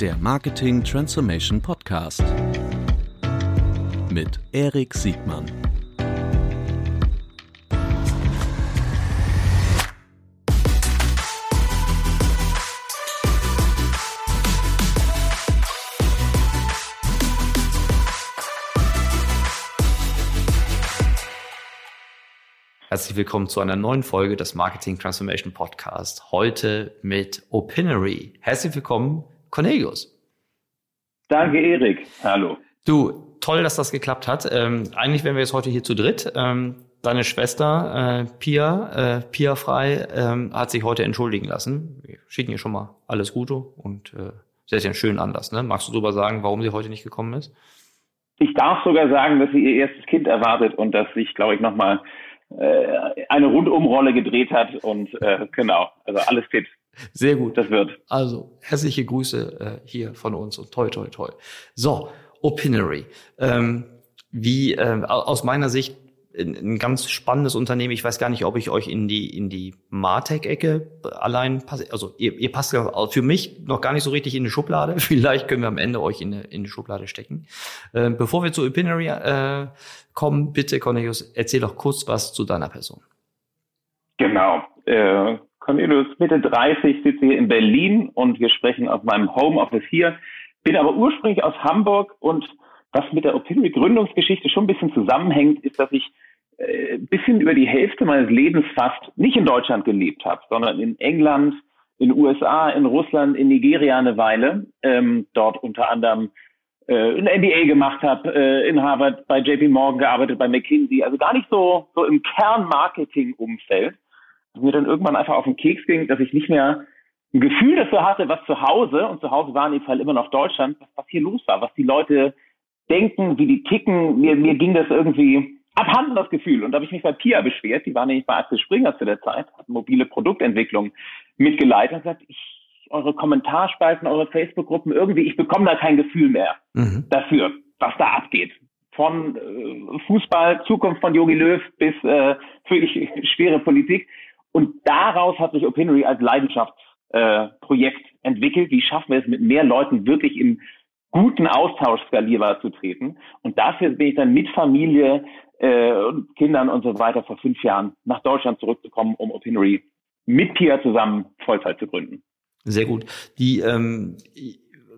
der Marketing Transformation Podcast mit Erik Siegmann. Herzlich willkommen zu einer neuen Folge des Marketing Transformation Podcast. Heute mit Opinory. Herzlich willkommen, Cornelius. Danke, Erik. Hallo. Du, toll, dass das geklappt hat. Ähm, eigentlich wären wir jetzt heute hier zu dritt. Ähm, deine Schwester äh, Pia, äh, Pia Frei, ähm, hat sich heute entschuldigen lassen. Wir schicken ihr schon mal alles Gute und äh, sie hat ja einen schönen Anlass. Ne? Magst du darüber sagen, warum sie heute nicht gekommen ist? Ich darf sogar sagen, dass sie ihr erstes Kind erwartet und dass sich, glaube ich, nochmal äh, eine Rundumrolle gedreht hat und äh, genau, also alles fit. Sehr gut. Das wird. Also herzliche Grüße äh, hier von uns und toi toi toi. So, Opinory. Ähm, wie äh, aus meiner Sicht ein ganz spannendes Unternehmen. Ich weiß gar nicht, ob ich euch in die in die Martech-Ecke allein passe. Also ihr, ihr passt für mich noch gar nicht so richtig in die Schublade. Vielleicht können wir am Ende euch in, eine, in die Schublade stecken. Äh, bevor wir zu Opinory äh, kommen, bitte Cornelius, erzähl doch kurz was zu deiner Person. Genau. Äh, Cornelius, Mitte 30, sitze hier in Berlin und wir sprechen aus meinem Homeoffice hier. Bin aber ursprünglich aus Hamburg und was mit der Opinory Gründungsgeschichte schon ein bisschen zusammenhängt, ist, dass ich äh, bisschen über die Hälfte meines Lebens fast nicht in Deutschland gelebt habe, sondern in England, in USA, in Russland, in Nigeria eine Weile, ähm, dort unter anderem äh, ein MBA gemacht habe, äh, in Harvard, bei JP Morgan gearbeitet, bei McKinsey, also gar nicht so, so im Kernmarketing-Umfeld. Mir dann irgendwann einfach auf den Keks ging, dass ich nicht mehr ein Gefühl dafür hatte, was zu Hause, und zu Hause war in dem Fall immer noch Deutschland, was, was hier los war, was die Leute denken, wie die ticken. Mir, mir ging das irgendwie abhanden das Gefühl. Und da habe ich mich bei Pia beschwert, die war nämlich bei Axel Springer zu der Zeit, hat mobile Produktentwicklung mitgeleitet und gesagt, ich, eure Kommentarspalten, eure Facebook-Gruppen, irgendwie, ich bekomme da kein Gefühl mehr mhm. dafür, was da abgeht. Von äh, Fußball, Zukunft von Jogi Löw bis äh, wirklich schwere Politik. Und daraus hat sich Opinory als Leidenschaftsprojekt äh, entwickelt. Wie schaffen wir es mit mehr Leuten wirklich im guten Austausch skalierbar zu treten? Und dafür bin ich dann mit Familie äh, und Kindern und so weiter vor fünf Jahren nach Deutschland zurückzukommen, um Opinory mit Pia zusammen Vollzeit zu gründen. Sehr gut. Die ähm,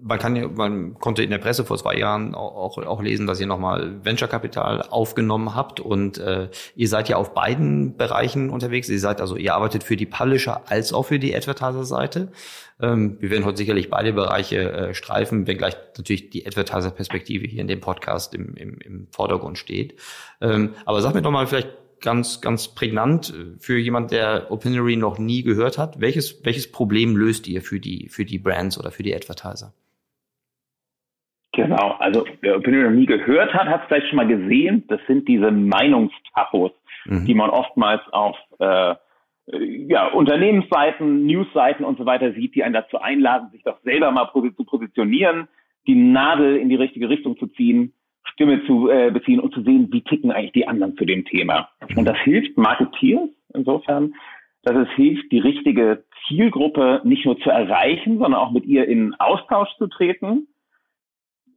man kann ja, man konnte in der Presse vor zwei Jahren auch, auch lesen, dass ihr nochmal Venture Capital aufgenommen habt und äh, ihr seid ja auf beiden Bereichen unterwegs. Ihr seid also, ihr arbeitet für die Publisher als auch für die Advertiser-Seite. Ähm, wir werden heute sicherlich beide Bereiche äh, streifen, wenngleich natürlich die Advertiser-Perspektive hier in dem Podcast im, im, im Vordergrund steht. Ähm, aber sag mir doch mal vielleicht ganz, ganz prägnant äh, für jemand, der Opinory noch nie gehört hat. Welches, welches Problem löst ihr für die, für die Brands oder für die Advertiser? Genau, also wer Opinion noch nie gehört hat, hat es vielleicht schon mal gesehen. Das sind diese Meinungstachos, mhm. die man oftmals auf äh, ja, Unternehmensseiten, Newsseiten und so weiter sieht, die einen dazu einladen, sich doch selber mal zu positionieren, die Nadel in die richtige Richtung zu ziehen, Stimme zu äh, beziehen und zu sehen, wie ticken eigentlich die anderen zu dem Thema. Und das hilft Marketeers insofern, dass es hilft, die richtige Zielgruppe nicht nur zu erreichen, sondern auch mit ihr in Austausch zu treten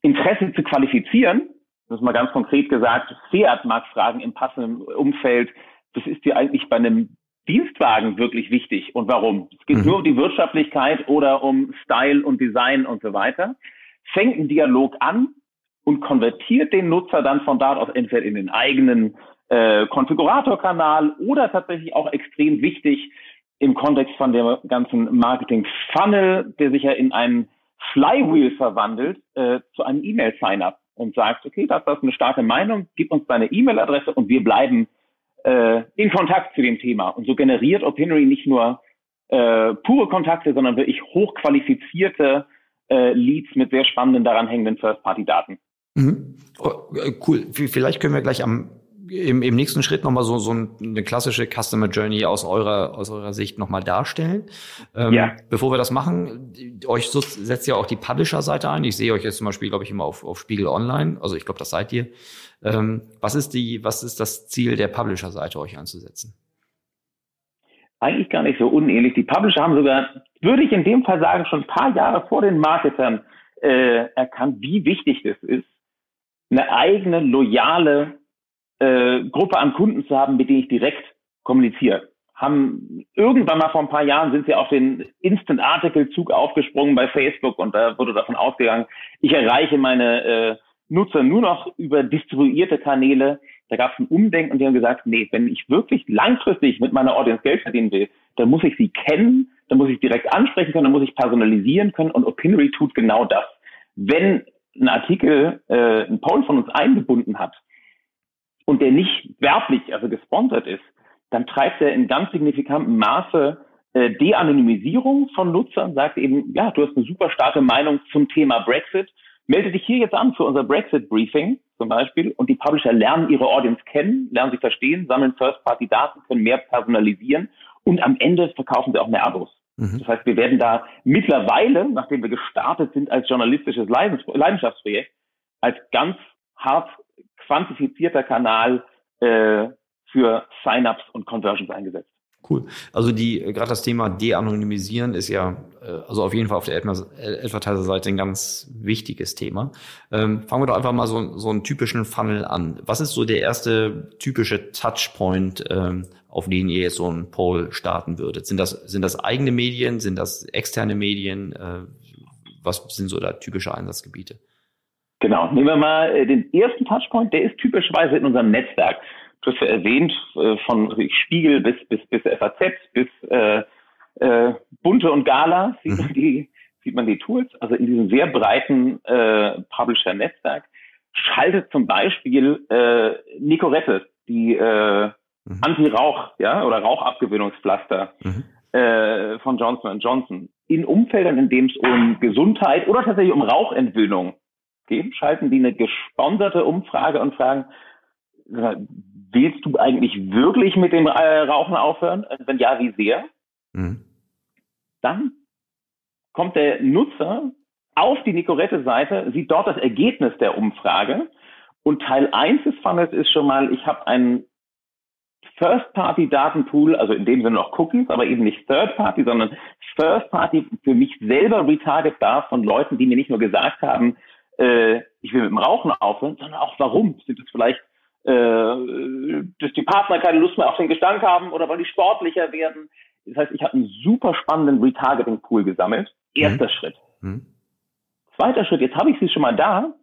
Interesse zu qualifizieren, das ist mal ganz konkret gesagt, Fiat mag fragen im passenden Umfeld, das ist dir eigentlich bei einem Dienstwagen wirklich wichtig und warum? Es geht mhm. nur um die Wirtschaftlichkeit oder um Style und Design und so weiter. Fängt ein Dialog an und konvertiert den Nutzer dann von dort aus entweder in den eigenen äh, Konfiguratorkanal oder tatsächlich auch extrem wichtig im Kontext von dem ganzen Marketing-Funnel, der sich ja in einen Flywheel verwandelt äh, zu einem E-Mail-Sign-up und sagt, okay, das ist eine starke Meinung, gib uns deine E-Mail-Adresse und wir bleiben äh, in Kontakt zu dem Thema. Und so generiert Opinory nicht nur äh, pure Kontakte, sondern wirklich hochqualifizierte äh, Leads mit sehr spannenden daran hängenden First-Party-Daten. Mhm. Oh, äh, cool. Vielleicht können wir gleich am im, im nächsten Schritt nochmal so, so eine klassische Customer Journey aus eurer, aus eurer Sicht nochmal darstellen. Ähm, ja. Bevor wir das machen, euch so, setzt ja auch die Publisher-Seite ein. Ich sehe euch jetzt zum Beispiel, glaube ich, immer auf, auf Spiegel Online. Also ich glaube, das seid ihr. Ähm, was ist die, was ist das Ziel der Publisher-Seite, euch einzusetzen? eigentlich gar nicht so unähnlich. Die Publisher haben sogar, würde ich in dem Fall sagen, schon ein paar Jahre vor den Marketern äh, erkannt, wie wichtig das ist, eine eigene, loyale äh, Gruppe an Kunden zu haben, mit denen ich direkt kommuniziere. Haben irgendwann mal vor ein paar Jahren sind sie auf den Instant-Article-Zug aufgesprungen bei Facebook und da wurde davon ausgegangen, ich erreiche meine äh, Nutzer nur noch über distribuierte Kanäle. Da gab es ein Umdenken und die haben gesagt, nee, wenn ich wirklich langfristig mit meiner Audience Geld verdienen will, dann muss ich sie kennen, dann muss ich direkt ansprechen können, dann muss ich personalisieren können und Opinory tut genau das. Wenn ein Artikel äh, ein Poll von uns eingebunden hat und der nicht werblich, also gesponsert ist, dann treibt er in ganz signifikantem Maße äh, De-Anonymisierung von Nutzern, sagt eben, ja, du hast eine super starke Meinung zum Thema Brexit, melde dich hier jetzt an für unser Brexit-Briefing zum Beispiel und die Publisher lernen ihre Audience kennen, lernen sie verstehen, sammeln First-Party-Daten, können mehr personalisieren und am Ende verkaufen sie auch mehr Abos. Mhm. Das heißt, wir werden da mittlerweile, nachdem wir gestartet sind als journalistisches Leidenschaftsprojekt, als ganz hart quantifizierter Kanal äh, für Sign-ups und Conversions eingesetzt. Cool. Also die gerade das Thema De-Anonymisieren ist ja äh, also auf jeden Fall auf der Advertiser-Seite ein ganz wichtiges Thema. Ähm, fangen wir doch einfach mal so, so einen typischen Funnel an. Was ist so der erste typische Touchpoint, ähm, auf den ihr jetzt so einen Poll starten würdet? Sind das sind das eigene Medien? Sind das externe Medien? Äh, was sind so da typische Einsatzgebiete? Genau. Nehmen wir mal äh, den ersten Touchpoint. Der ist typischerweise in unserem Netzwerk du hast ja erwähnt, äh, von Spiegel bis, bis, bis FAZ, bis äh, äh, Bunte und Gala sieht man mhm. die, sieht man die Tools. Also in diesem sehr breiten äh, Publisher-Netzwerk schaltet zum Beispiel äh, Nicorette, die äh, mhm. Anti-Rauch, ja, oder Rauchabgewöhnungspflaster mhm. äh, von Johnson Johnson. In Umfeldern, in dem es um Gesundheit oder tatsächlich um Rauchentwöhnung geht, schalten die eine gesponserte Umfrage und fragen, willst du eigentlich wirklich mit dem äh, Rauchen aufhören? Wenn ja, wie sehr? Mhm. Dann kommt der Nutzer auf die Nicorette-Seite, sieht dort das Ergebnis der Umfrage und Teil 1 des Funnels ist schon mal, ich habe einen First-Party-Datenpool, also in dem Sinne noch Cookies, aber eben nicht Third-Party, sondern First-Party für mich selber retargetbar von Leuten, die mir nicht nur gesagt haben, äh, ich will mit dem Rauchen aufhören, sondern auch warum. Sind es vielleicht äh, dass die Partner keine Lust mehr auf den Gestank haben oder weil die sportlicher werden. Das heißt, ich habe einen super spannenden Retargeting-Pool gesammelt. Erster mhm. Schritt. Mhm. Zweiter Schritt, jetzt habe ich sie schon mal da.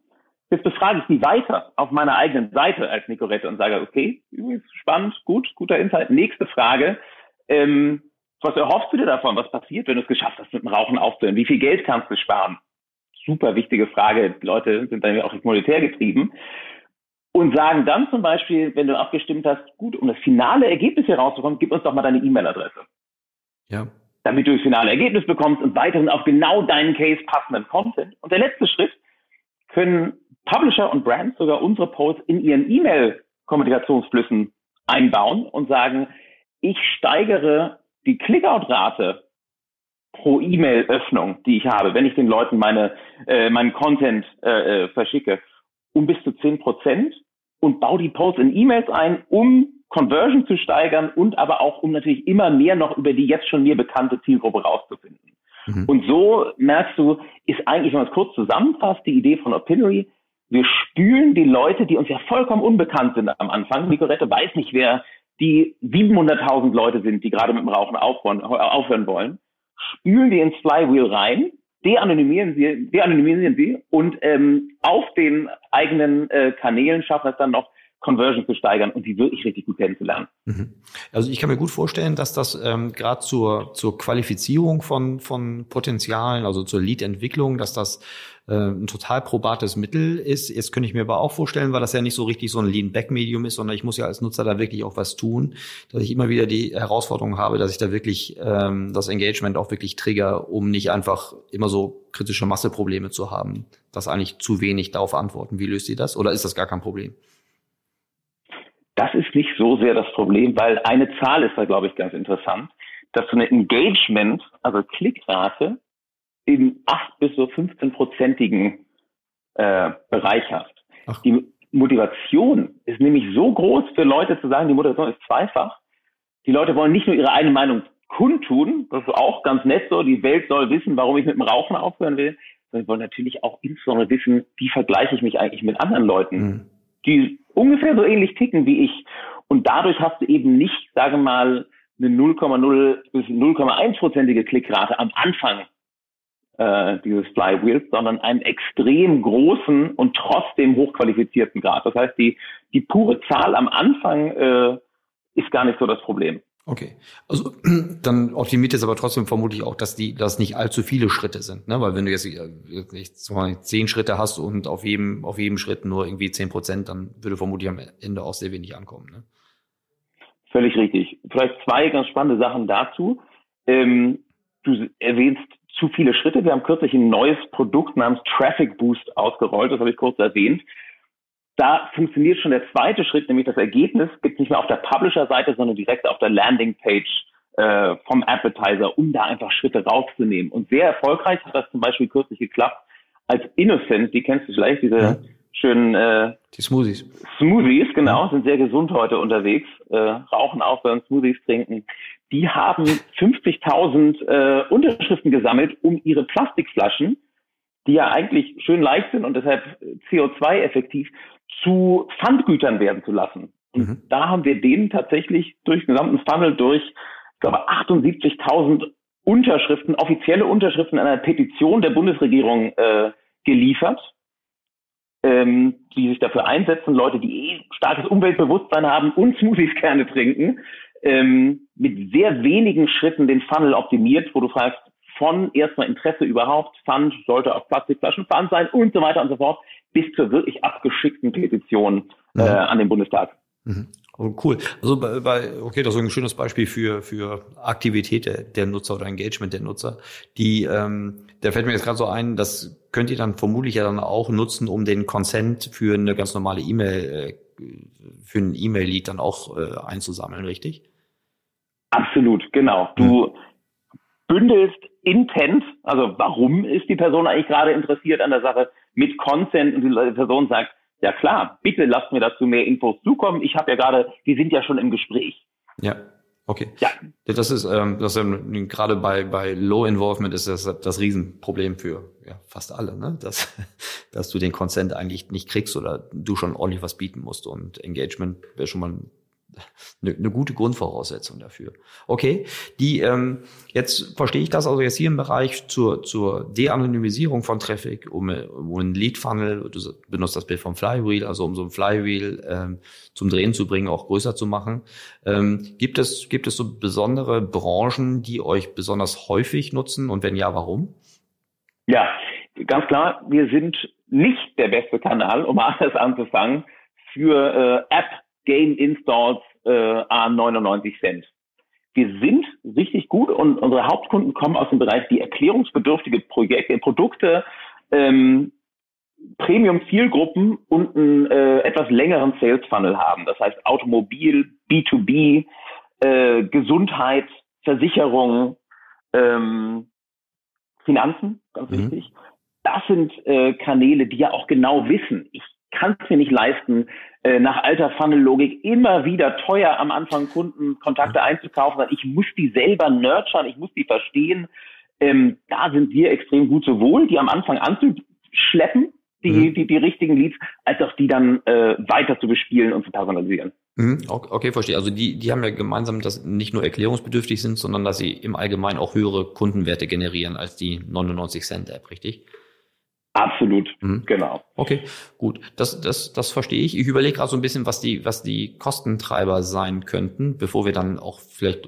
Jetzt befrage ich sie weiter auf meiner eigenen Seite als Nicorette und sage, okay, spannend, gut, guter Insight. Nächste Frage. Ähm, was erhoffst du dir davon? Was passiert, wenn du es geschafft hast, mit dem Rauchen aufzuhören? Wie viel Geld kannst du sparen? Super wichtige Frage. Die Leute sind dann ja auch monetär getrieben und sagen dann zum Beispiel, wenn du abgestimmt hast, gut, um das finale Ergebnis hier rauszukommen, gib uns doch mal deine E-Mail-Adresse. Ja. Damit du das finale Ergebnis bekommst und weiterhin auf genau deinen Case passenden Content. Und der letzte Schritt, können Publisher und Brands sogar unsere Posts in ihren E-Mail-Kommunikationsflüssen einbauen und sagen, ich steigere die Clickout-Rate pro E-Mail-Öffnung, die ich habe, wenn ich den Leuten meine, äh, meinen Content äh, äh verschicke, um bis zu 10 Prozent und baue die Posts in E-Mails ein, um Conversion zu steigern und aber auch, um natürlich immer mehr noch über die jetzt schon mir bekannte Zielgruppe rauszufinden. Mhm. Und so merkst du, ist eigentlich, wenn man es kurz zusammenfasst, die Idee von Opinory, wir spülen die Leute, die uns ja vollkommen unbekannt sind am Anfang. Nicorette weiß nicht, wer die 700.000 Leute sind, die gerade mit dem Rauchen aufhören, aufhören wollen, spülen die ins Flywheel rein de-anonymisieren sie, de-anonymisieren sie und ähm, auf den eigenen äh, Kanälen schaffen es dann noch Conversion zu steigern und die wirklich richtig gut kennenzulernen. Mhm. Also ich kann mir gut vorstellen, dass das ähm, gerade zur, zur Qualifizierung von, von Potenzialen, also zur Lead-Entwicklung, dass das äh, ein total probates Mittel ist. Jetzt könnte ich mir aber auch vorstellen, weil das ja nicht so richtig so ein Lean-Back-Medium ist, sondern ich muss ja als Nutzer da wirklich auch was tun, dass ich immer wieder die Herausforderung habe, dass ich da wirklich ähm, das Engagement auch wirklich trigger, um nicht einfach immer so kritische Masseprobleme zu haben, dass eigentlich zu wenig darauf antworten. Wie löst ihr das? Oder ist das gar kein Problem? Das ist nicht so sehr das Problem, weil eine Zahl ist da, glaube ich, ganz interessant, dass so eine Engagement, also Klickrate, im 8 bis so 15-prozentigen äh, Bereich hast. Ach. Die Motivation ist nämlich so groß für Leute zu sagen, die Motivation ist zweifach. Die Leute wollen nicht nur ihre eigene Meinung kundtun, das ist auch ganz nett so, die Welt soll wissen, warum ich mit dem Rauchen aufhören will, sondern wir wollen natürlich auch insbesondere wissen, wie vergleiche ich mich eigentlich mit anderen Leuten, mhm. die ungefähr so ähnlich ticken wie ich. Und dadurch hast du eben nicht, sage mal, eine 0,0 bis 0,1-prozentige Klickrate am Anfang äh, dieses Flywheels, sondern einen extrem großen und trotzdem hochqualifizierten Grad. Das heißt, die, die pure Zahl am Anfang äh, ist gar nicht so das Problem. Okay, also dann optimiert es aber trotzdem vermutlich auch, dass die, dass nicht allzu viele Schritte sind, ne? Weil wenn du jetzt nicht mal zehn Schritte hast und auf jedem auf jedem Schritt nur irgendwie zehn Prozent, dann würde vermutlich am Ende auch sehr wenig ankommen. Ne? Völlig richtig. Vielleicht zwei ganz spannende Sachen dazu. Ähm, du erwähnst zu viele Schritte. Wir haben kürzlich ein neues Produkt namens Traffic Boost ausgerollt. Das habe ich kurz erwähnt da funktioniert schon der zweite Schritt, nämlich das Ergebnis gibt nicht mehr auf der Publisher-Seite, sondern direkt auf der Landing-Page äh, vom Advertiser, um da einfach Schritte rauszunehmen. Und sehr erfolgreich hat das zum Beispiel kürzlich geklappt, als Innocent, die kennst du vielleicht, diese ja. schönen äh, die Smoothies. Smoothies, genau, ja. sind sehr gesund heute unterwegs, äh, rauchen aufhören, Smoothies trinken. Die haben 50.000 äh, Unterschriften gesammelt, um ihre Plastikflaschen, die ja eigentlich schön leicht sind und deshalb CO2-effektiv, zu Pfandgütern werden zu lassen. Und mhm. da haben wir denen tatsächlich durch den gesamten Funnel durch, ich glaube, 78.000 Unterschriften, offizielle Unterschriften einer Petition der Bundesregierung äh, geliefert, ähm, die sich dafür einsetzen, Leute, die eh starkes Umweltbewusstsein haben und Smoothies gerne trinken, ähm, mit sehr wenigen Schritten den Funnel optimiert, wo du fragst, von erstmal Interesse überhaupt, Pfand sollte auf Plastikflaschen Pfand sein und so weiter und so fort, bis zur wirklich abgeschickten Petition äh, mhm. an den Bundestag. Mhm. Oh, cool. Also bei, bei, okay, das ist ein schönes Beispiel für, für Aktivität der, der Nutzer oder Engagement der Nutzer. Die, ähm, da fällt mir jetzt gerade so ein, das könnt ihr dann vermutlich ja dann auch nutzen, um den Consent für eine ganz normale E-Mail, äh, für ein E-Mail-Lead dann auch äh, einzusammeln, richtig? Absolut, genau. Du mhm. bündelst Intent, also warum ist die Person eigentlich gerade interessiert an der Sache, mit Consent und die Person sagt, ja klar, bitte lasst mir dazu mehr Infos zukommen. Ich habe ja gerade, die sind ja schon im Gespräch. Ja. Okay. Ja. Das ist, ähm, das ist ähm, gerade bei, bei Low Involvement ist das das Riesenproblem für ja, fast alle, ne? dass, dass du den Consent eigentlich nicht kriegst oder du schon ordentlich was bieten musst. Und Engagement wäre schon mal eine, eine gute Grundvoraussetzung dafür. Okay, die ähm, jetzt verstehe ich das also jetzt hier im Bereich zur zur De-Anonymisierung von Traffic, um, um einen Lead Funnel, du benutzt das Bild vom Flywheel, also um so ein Flywheel ähm, zum Drehen zu bringen, auch größer zu machen. Ähm, gibt es gibt es so besondere Branchen, die euch besonders häufig nutzen und wenn ja, warum? Ja, ganz klar, wir sind nicht der beste Kanal, um alles anzufangen, für äh, App Game Installs äh, a 99 Cent. Wir sind richtig gut und unsere Hauptkunden kommen aus dem Bereich die erklärungsbedürftige Projekte, Produkte, ähm, Premium-Zielgruppen und einen äh, etwas längeren Sales-Funnel haben. Das heißt Automobil, B2B, äh, Gesundheit, Versicherung, ähm, Finanzen, ganz mhm. wichtig. Das sind äh, Kanäle, die ja auch genau wissen, ich kann es mir nicht leisten, äh, nach alter Funnel-Logik immer wieder teuer am Anfang Kundenkontakte einzukaufen, ich muss die selber nurturen, ich muss die verstehen. Ähm, da sind wir extrem gut, sowohl die am Anfang anzuschleppen, die, mhm. die, die richtigen Leads, als auch die dann äh, weiter zu bespielen und zu personalisieren. Mhm. Okay, verstehe. Also die, die haben ja gemeinsam, dass nicht nur erklärungsbedürftig sind, sondern dass sie im Allgemeinen auch höhere Kundenwerte generieren als die 99 Cent App, richtig? Absolut, mhm. genau. Okay, gut. Das, das, das verstehe ich. Ich überlege gerade so ein bisschen, was die, was die Kostentreiber sein könnten, bevor wir dann auch vielleicht,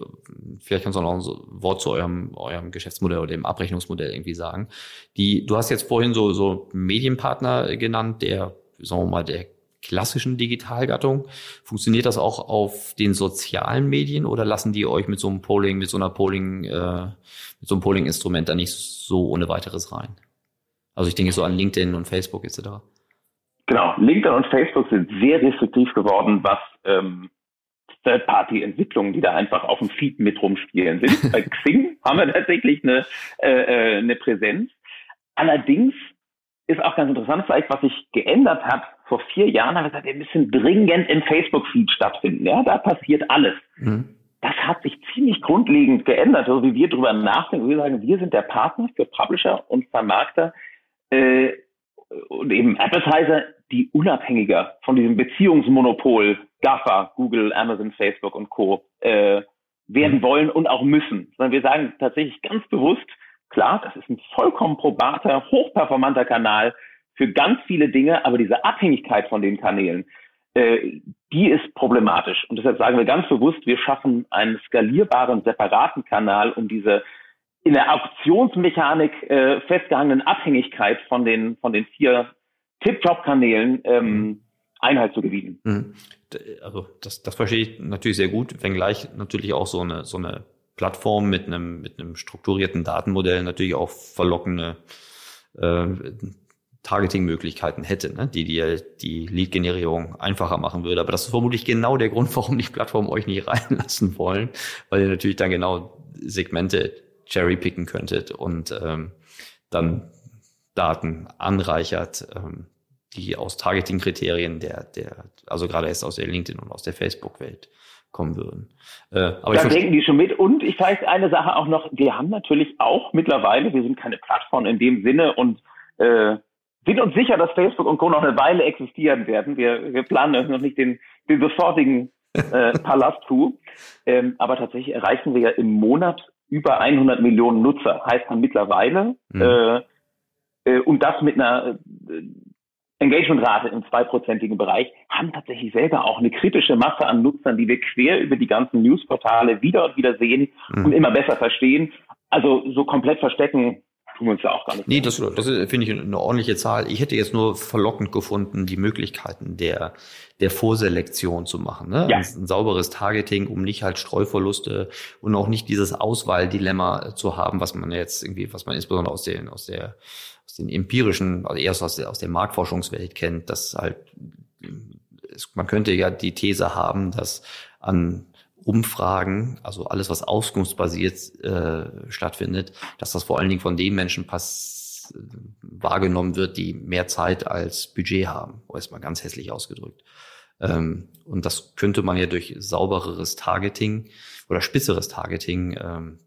vielleicht kannst du noch ein Wort zu eurem, eurem Geschäftsmodell oder dem Abrechnungsmodell irgendwie sagen. Die, du hast jetzt vorhin so, so Medienpartner genannt, der, sagen wir mal, der klassischen Digitalgattung. Funktioniert das auch auf den sozialen Medien oder lassen die euch mit so einem Polling, mit so einer Polling, äh, mit so einem Polling-Instrument da nicht so ohne weiteres rein? Also ich denke so an LinkedIn und Facebook etc. Genau, LinkedIn und Facebook sind sehr restriktiv geworden, was ähm, Third-Party-Entwicklungen, die da einfach auf dem Feed mit rumspielen sind. Bei Xing haben wir tatsächlich eine, äh, äh, eine Präsenz. Allerdings ist auch ganz interessant, vielleicht was sich geändert hat. Vor vier Jahren haben wir gesagt, wir müssen dringend im Facebook-Feed stattfinden. Ja, da passiert alles. Mhm. das hat sich ziemlich grundlegend geändert, also wie wir darüber nachdenken. Wir sagen, wir sind der Partner für Publisher und Vermarkter äh, und eben Advertiser, die unabhängiger von diesem Beziehungsmonopol GAFA, Google, Amazon, Facebook und Co. Äh, werden mhm. wollen und auch müssen. Sondern wir sagen tatsächlich ganz bewusst, klar, das ist ein vollkommen probater, hochperformanter Kanal für ganz viele Dinge, aber diese Abhängigkeit von den Kanälen, äh, die ist problematisch. Und deshalb sagen wir ganz bewusst, wir schaffen einen skalierbaren, separaten Kanal, um diese in der Auktionsmechanik äh, festgehangenen Abhängigkeit von den, von den vier Tip-Top-Kanälen ähm, mhm. Einhalt zu gebieten. Mhm. Also das, das verstehe ich natürlich sehr gut, wenngleich natürlich auch so eine, so eine Plattform mit einem, mit einem strukturierten Datenmodell natürlich auch verlockende äh, Targeting-Möglichkeiten hätte, ne? die dir die Lead-Generierung einfacher machen würde. Aber das ist vermutlich genau der Grund, warum die Plattformen euch nicht reinlassen wollen, weil ihr natürlich dann genau Segmente cherrypicken könntet und ähm, dann Daten anreichert, ähm, die aus Targeting-Kriterien der, der, also gerade erst aus der LinkedIn und aus der Facebook-Welt kommen würden. Äh, aber da denken die schon mit. Und ich weiß eine Sache auch noch, wir haben natürlich auch mittlerweile, wir sind keine Plattform in dem Sinne und äh, sind uns sicher, dass Facebook und Co. noch eine Weile existieren werden. Wir, wir planen noch nicht den, den sofortigen äh, Palast-Coup. Ähm, aber tatsächlich erreichen wir ja im Monat über 100 Millionen Nutzer. Heißt dann mittlerweile, mhm. äh, äh, und das mit einer äh, Engagementrate im zweiprozentigen Bereich, haben tatsächlich selber auch eine kritische Masse an Nutzern, die wir quer über die ganzen Newsportale wieder und wieder sehen mhm. und immer besser verstehen. Also so komplett verstecken tun wir uns ja auch gar nicht. Nee, das, das finde ich eine ordentliche Zahl. Ich hätte jetzt nur verlockend gefunden, die Möglichkeiten der, der Vorselektion zu machen. Ne? Ja. Ein, ein sauberes Targeting, um nicht halt Streuverluste und auch nicht dieses Auswahldilemma zu haben, was man jetzt irgendwie, was man insbesondere aus den, aus der, aus den empirischen, also erst aus der, aus der Marktforschungswelt kennt, dass halt, man könnte ja die These haben, dass an Umfragen, also alles, was auskunftsbasiert äh, stattfindet, dass das vor allen Dingen von den Menschen pass wahrgenommen wird, die mehr Zeit als Budget haben, erstmal ganz hässlich ausgedrückt. Ähm, und das könnte man ja durch saubereres Targeting oder spitzeres Targeting ähm,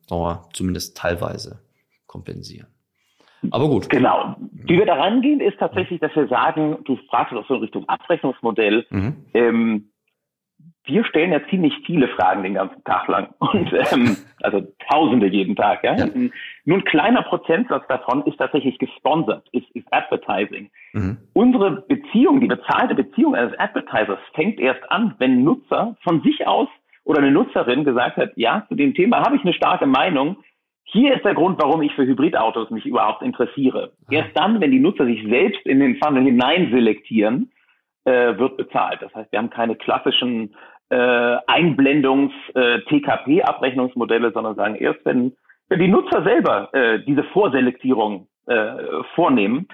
zumindest teilweise kompensieren. Aber gut. Genau. Wie wir da rangehen, ist tatsächlich, dass wir sagen, du fragst auch so in Richtung Abrechnungsmodell. Mhm. Ähm, wir stellen ja ziemlich viele Fragen den ganzen Tag lang und ähm, also Tausende jeden Tag. Ja? ja. Nur ein kleiner Prozentsatz davon ist tatsächlich gesponsert, ist, ist Advertising. Mhm. Unsere Beziehung, die bezahlte Beziehung eines Advertisers fängt erst an, wenn ein Nutzer von sich aus oder eine Nutzerin gesagt hat, ja, zu dem Thema habe ich eine starke Meinung. Hier ist der Grund, warum ich für Hybridautos mich überhaupt interessiere. Mhm. Erst dann, wenn die Nutzer sich selbst in den Funnel hinein selektieren, äh, wird bezahlt. Das heißt, wir haben keine klassischen äh, Einblendungs-TKP-Abrechnungsmodelle, äh, sondern sagen erst, wenn, wenn die Nutzer selber äh, diese Vorselektierung äh, vornehmen,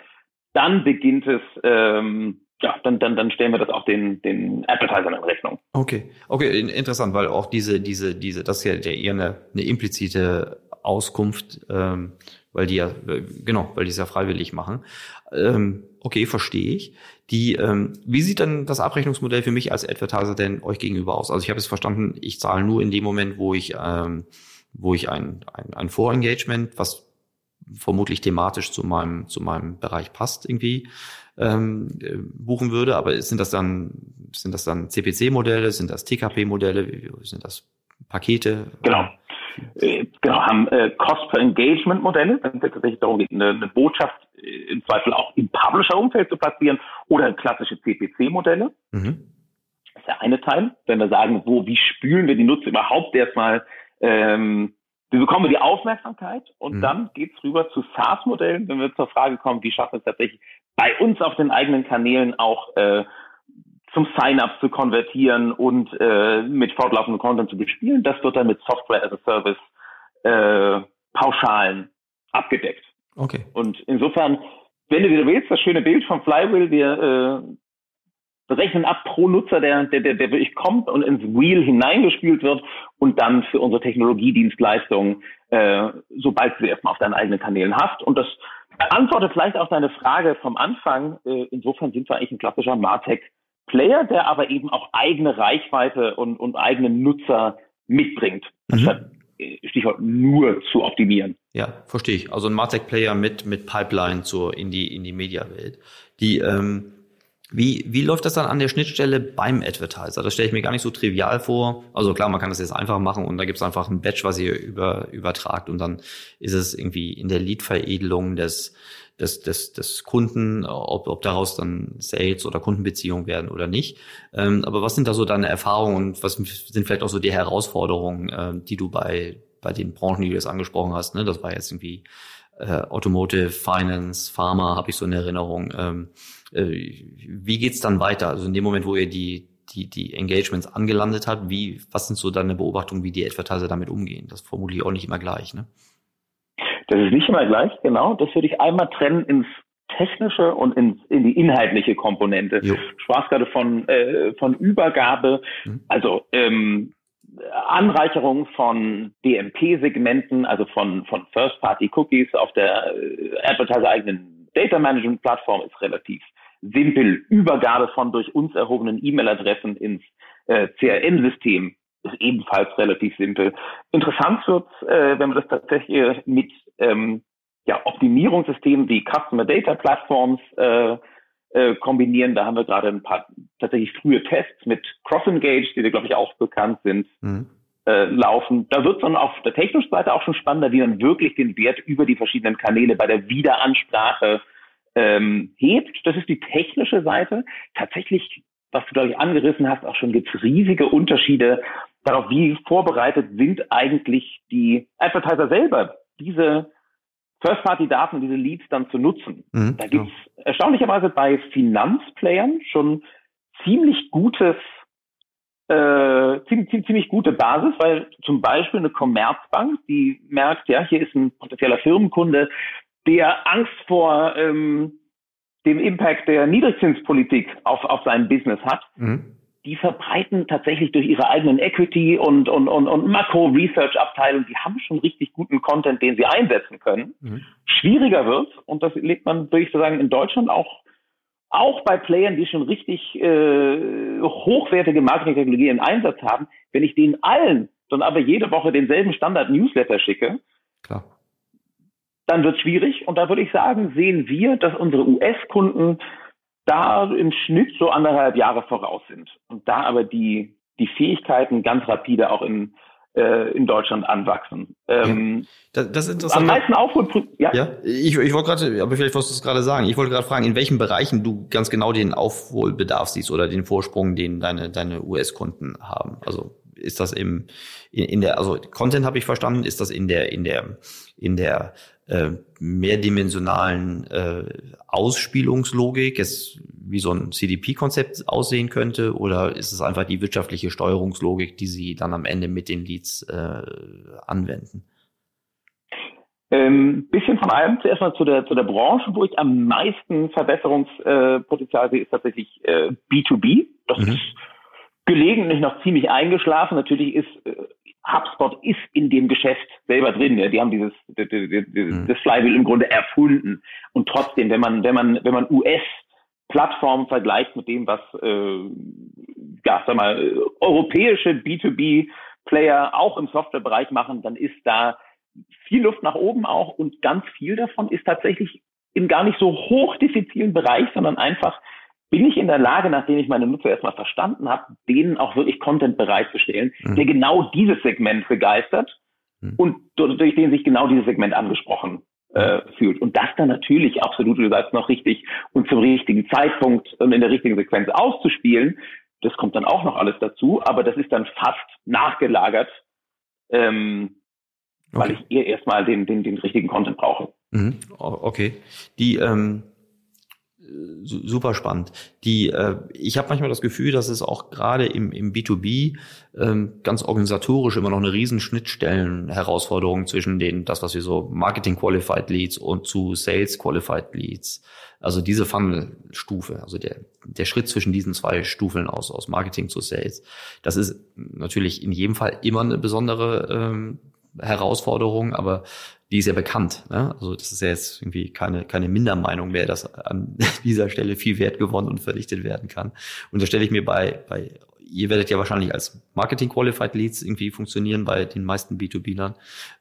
dann beginnt es, ähm, ja, dann, dann, dann stellen wir das auch den, den Advertisern in Rechnung. Okay, okay, interessant, weil auch diese, diese, diese, das ist ja eher eine, eine implizite Auskunft, ähm, weil die ja, äh, genau, weil die es ja freiwillig machen. Ähm, okay, verstehe ich. Die, ähm, wie sieht dann das Abrechnungsmodell für mich als Advertiser denn euch gegenüber aus? Also ich habe es verstanden, ich zahle nur in dem Moment, wo ich, ähm, wo ich ein, ein, ein Vorengagement, was vermutlich thematisch zu meinem, zu meinem Bereich passt, irgendwie ähm, äh, buchen würde. Aber sind das dann, sind das dann CPC-Modelle, sind das TKP-Modelle, sind das Pakete? Genau. Äh, genau, haben äh, Cost-per-Engagement-Modelle, wenn es tatsächlich darum geht, eine, eine Botschaft äh, im Zweifel auch im Publisher-Umfeld zu platzieren oder klassische CPC-Modelle. Mhm. Das ist der eine Teil. Wenn wir sagen, wo, wie spülen wir die Nutzer überhaupt erstmal, ähm, wie bekommen wir die Aufmerksamkeit? Und mhm. dann geht's rüber zu SaaS-Modellen, wenn wir zur Frage kommen, wie schaffen wir es tatsächlich bei uns auf den eigenen Kanälen auch äh, zum Sign-up zu konvertieren und äh, mit fortlaufendem Content zu bespielen. Das wird dann mit Software as a Service äh, Pauschalen abgedeckt. Okay. Und insofern, wenn du wieder willst, das schöne Bild vom Flywheel, wir äh, berechnen ab pro Nutzer, der, der, der, der wirklich kommt und ins Wheel hineingespült wird und dann für unsere Technologiedienstleistungen, äh, sobald du sie erstmal auf deinen eigenen Kanälen hast. Und das beantwortet vielleicht auch deine Frage vom Anfang. Äh, insofern sind wir eigentlich ein klassischer Martech Player, der aber eben auch eigene Reichweite und, und eigene Nutzer mitbringt, anstatt mhm. Stichwort nur zu optimieren. Ja, verstehe ich. Also ein Martech-Player mit, mit Pipeline zur, in die, in die Media-Welt. Die, ähm, wie, wie läuft das dann an der Schnittstelle beim Advertiser? Das stelle ich mir gar nicht so trivial vor. Also klar, man kann das jetzt einfach machen und da gibt es einfach ein Batch, was ihr über, übertragt und dann ist es irgendwie in der Lead-Veredelung des, des, des, des Kunden, ob, ob daraus dann Sales oder Kundenbeziehungen werden oder nicht. Ähm, aber was sind da so deine Erfahrungen und was sind vielleicht auch so die Herausforderungen, äh, die du bei, bei den Branchen, die du jetzt angesprochen hast, ne? das war jetzt irgendwie äh, Automotive, Finance, Pharma, habe ich so in Erinnerung. Ähm, äh, wie geht's dann weiter? Also in dem Moment, wo ihr die, die, die Engagements angelandet habt, wie, was sind so deine Beobachtungen, wie die Advertiser damit umgehen? Das formuliere ich auch nicht immer gleich, ne? Das ist nicht immer gleich, genau. Das würde ich einmal trennen ins technische und ins, in die inhaltliche Komponente. Jo. Sprach gerade von, äh, von Übergabe, mhm. also ähm, Anreicherung von DMP-Segmenten, also von, von First-Party-Cookies auf der äh, Advertiser-eigenen Data-Management-Plattform ist relativ simpel. Übergabe von durch uns erhobenen E-Mail-Adressen ins äh, CRM-System ist ebenfalls relativ simpel. Interessant wird, äh, wenn man das tatsächlich mit ähm, ja, Optimierungssystemen wie Customer Data Platforms äh, äh, kombinieren. Da haben wir gerade ein paar tatsächlich frühe Tests mit Cross Engage, die dir, glaube ich, auch bekannt sind, mhm. äh, laufen. Da wird es dann auf der technischen Seite auch schon spannender, wie man wirklich den Wert über die verschiedenen Kanäle bei der Wiederansprache ähm, hebt. Das ist die technische Seite. Tatsächlich, was du, glaube ich, angerissen hast, auch schon gibt es riesige Unterschiede darauf, wie vorbereitet sind eigentlich die Advertiser selber, diese First-Party-Daten, diese Leads dann zu nutzen. Mhm, da gibt es ja. erstaunlicherweise bei Finanzplayern schon ziemlich gutes, äh, ziemlich, ziemlich gute Basis, weil zum Beispiel eine Commerzbank, die merkt, ja, hier ist ein potenzieller Firmenkunde, der Angst vor ähm, dem Impact der Niedrigzinspolitik auf, auf sein Business hat. Mhm die verbreiten tatsächlich durch ihre eigenen Equity und, und, und, und Makro-Research-Abteilungen, die haben schon richtig guten Content, den sie einsetzen können. Mhm. Schwieriger wird, und das lebt man, würde ich sagen, in Deutschland auch, auch bei Playern, die schon richtig äh, hochwertige Marketing-Technologie im Einsatz haben, wenn ich denen allen dann aber jede Woche denselben Standard-Newsletter schicke, Klar. dann wird es schwierig. Und da würde ich sagen, sehen wir, dass unsere US-Kunden da im Schnitt so anderthalb Jahre voraus sind. Und da aber die, die Fähigkeiten ganz rapide auch in, äh, in Deutschland anwachsen. Ähm, ja. das, ist interessant. Am meisten Aufholprüfung, ja. ja. Ich, ich wollte gerade, aber vielleicht wolltest du es gerade sagen. Ich wollte gerade fragen, in welchen Bereichen du ganz genau den Aufholbedarf siehst oder den Vorsprung, den deine, deine US-Kunden haben. Also ist das im in, in der also Content habe ich verstanden, ist das in der in der in der äh, mehrdimensionalen äh, Ausspielungslogik, es wie so ein CDP-Konzept aussehen könnte, oder ist es einfach die wirtschaftliche Steuerungslogik, die Sie dann am Ende mit den Leads äh, anwenden? Ähm, bisschen von allem. Zuerst mal zu der, zu der Branche, wo ich am meisten Verbesserungspotenzial sehe, ist tatsächlich äh, B2B. Das mhm. ist gelegentlich noch ziemlich eingeschlafen. Natürlich ist äh, HubSpot ist in dem Geschäft selber drin. Ja. Die haben dieses, dieses, mhm. das Flywheel im Grunde erfunden. Und trotzdem, wenn man, wenn man, wenn man US Plattformen vergleicht mit dem, was äh, ja, sag mal, europäische B2B-Player auch im Softwarebereich machen, dann ist da viel Luft nach oben auch und ganz viel davon ist tatsächlich im gar nicht so hochdiffizilen Bereich, sondern einfach bin ich in der Lage, nachdem ich meine Nutzer erstmal verstanden habe, denen auch wirklich Content bereitzustellen, mhm. der genau dieses Segment begeistert mhm. und durch den sich genau dieses Segment angesprochen äh, fühlt. Und das dann natürlich absolut, du sagst, noch richtig und zum richtigen Zeitpunkt und in der richtigen Sequenz auszuspielen, das kommt dann auch noch alles dazu, aber das ist dann fast nachgelagert, ähm, okay. weil ich eher erstmal den, den, den richtigen Content brauche. Mhm. Okay. Die ähm super spannend. Die, äh, ich habe manchmal das Gefühl, dass es auch gerade im, im B2B ähm, ganz organisatorisch immer noch eine riesen Schnittstellen-Herausforderung zwischen den, das, was wir so Marketing Qualified Leads und zu Sales Qualified Leads. Also diese Funnel-Stufe, also der, der Schritt zwischen diesen zwei Stufen aus, aus Marketing zu Sales. Das ist natürlich in jedem Fall immer eine besondere ähm, Herausforderung, aber die ist ja bekannt. Ne? Also das ist ja jetzt irgendwie keine, keine Mindermeinung mehr, dass an dieser Stelle viel Wert gewonnen und verdichtet werden kann. Und da stelle ich mir bei, bei ihr werdet ja wahrscheinlich als Marketing Qualified Leads irgendwie funktionieren bei den meisten B2B-Lern.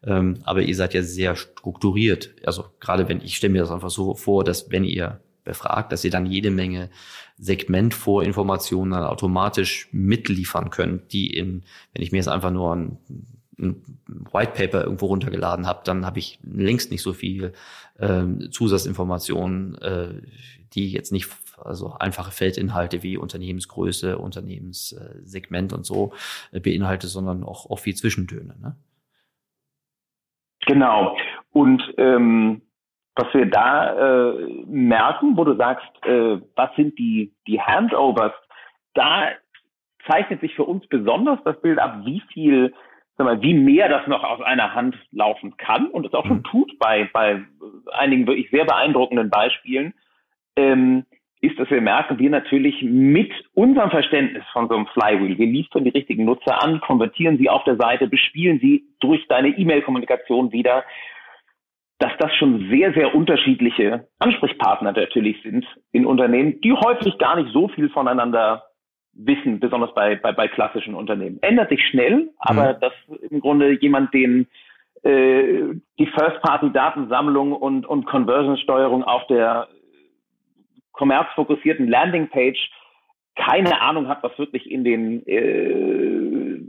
Ähm, aber ihr seid ja sehr strukturiert. Also gerade wenn, ich stelle mir das einfach so vor, dass wenn ihr befragt, dass ihr dann jede Menge Segmentvorinformationen dann automatisch mitliefern könnt, die in, wenn ich mir jetzt einfach nur ein, ein White Paper irgendwo runtergeladen habe, dann habe ich längst nicht so viel ähm, Zusatzinformationen, äh, die jetzt nicht also einfache Feldinhalte wie Unternehmensgröße, Unternehmenssegment und so äh, beinhaltet, sondern auch, auch viel Zwischentöne. Ne? Genau. Und ähm, was wir da äh, merken, wo du sagst, äh, was sind die, die Handovers, da zeichnet sich für uns besonders das Bild ab, wie viel, mal, wie mehr das noch aus einer Hand laufen kann und es auch schon mhm. tut bei, bei einigen wirklich sehr beeindruckenden Beispielen. Ähm, ist, dass wir merken, wir natürlich mit unserem Verständnis von so einem Flywheel, wir liefern die richtigen Nutzer an, konvertieren sie auf der Seite, bespielen sie durch deine E-Mail-Kommunikation wieder, dass das schon sehr, sehr unterschiedliche Ansprechpartner natürlich sind in Unternehmen, die häufig gar nicht so viel voneinander wissen, besonders bei, bei, bei klassischen Unternehmen. Ändert sich schnell, aber mhm. dass im Grunde jemand den äh, die First-Party-Datensammlung und, und Conversion-Steuerung auf der kommerzfokussierten Landingpage keine Ahnung hat, was wirklich in den äh,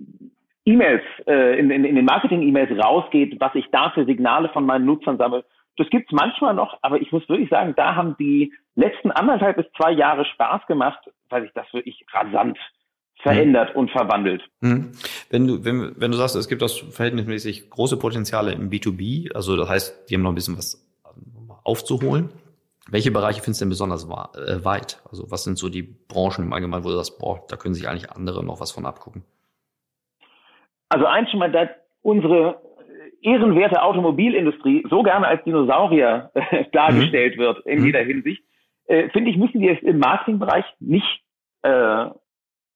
E-Mails, äh, in, in, in den Marketing-E-Mails rausgeht, was ich da für Signale von meinen Nutzern sammle. Das gibt's manchmal noch, aber ich muss wirklich sagen, da haben die letzten anderthalb bis zwei Jahre Spaß gemacht, weil sich das wirklich rasant verändert mhm. und verwandelt. Mhm. Wenn du, wenn, wenn du sagst, es gibt das verhältnismäßig große Potenziale im B2B, also das heißt, die haben noch ein bisschen was aufzuholen. Welche Bereiche findest du denn besonders äh, weit? Also was sind so die Branchen im Allgemeinen, wo du sagst, boah, da können sich eigentlich andere noch was von abgucken? Also eins schon mal, da unsere ehrenwerte Automobilindustrie so gerne als Dinosaurier äh, dargestellt mhm. wird in mhm. jeder Hinsicht, äh, finde ich, müssen wir es im Marketingbereich nicht äh,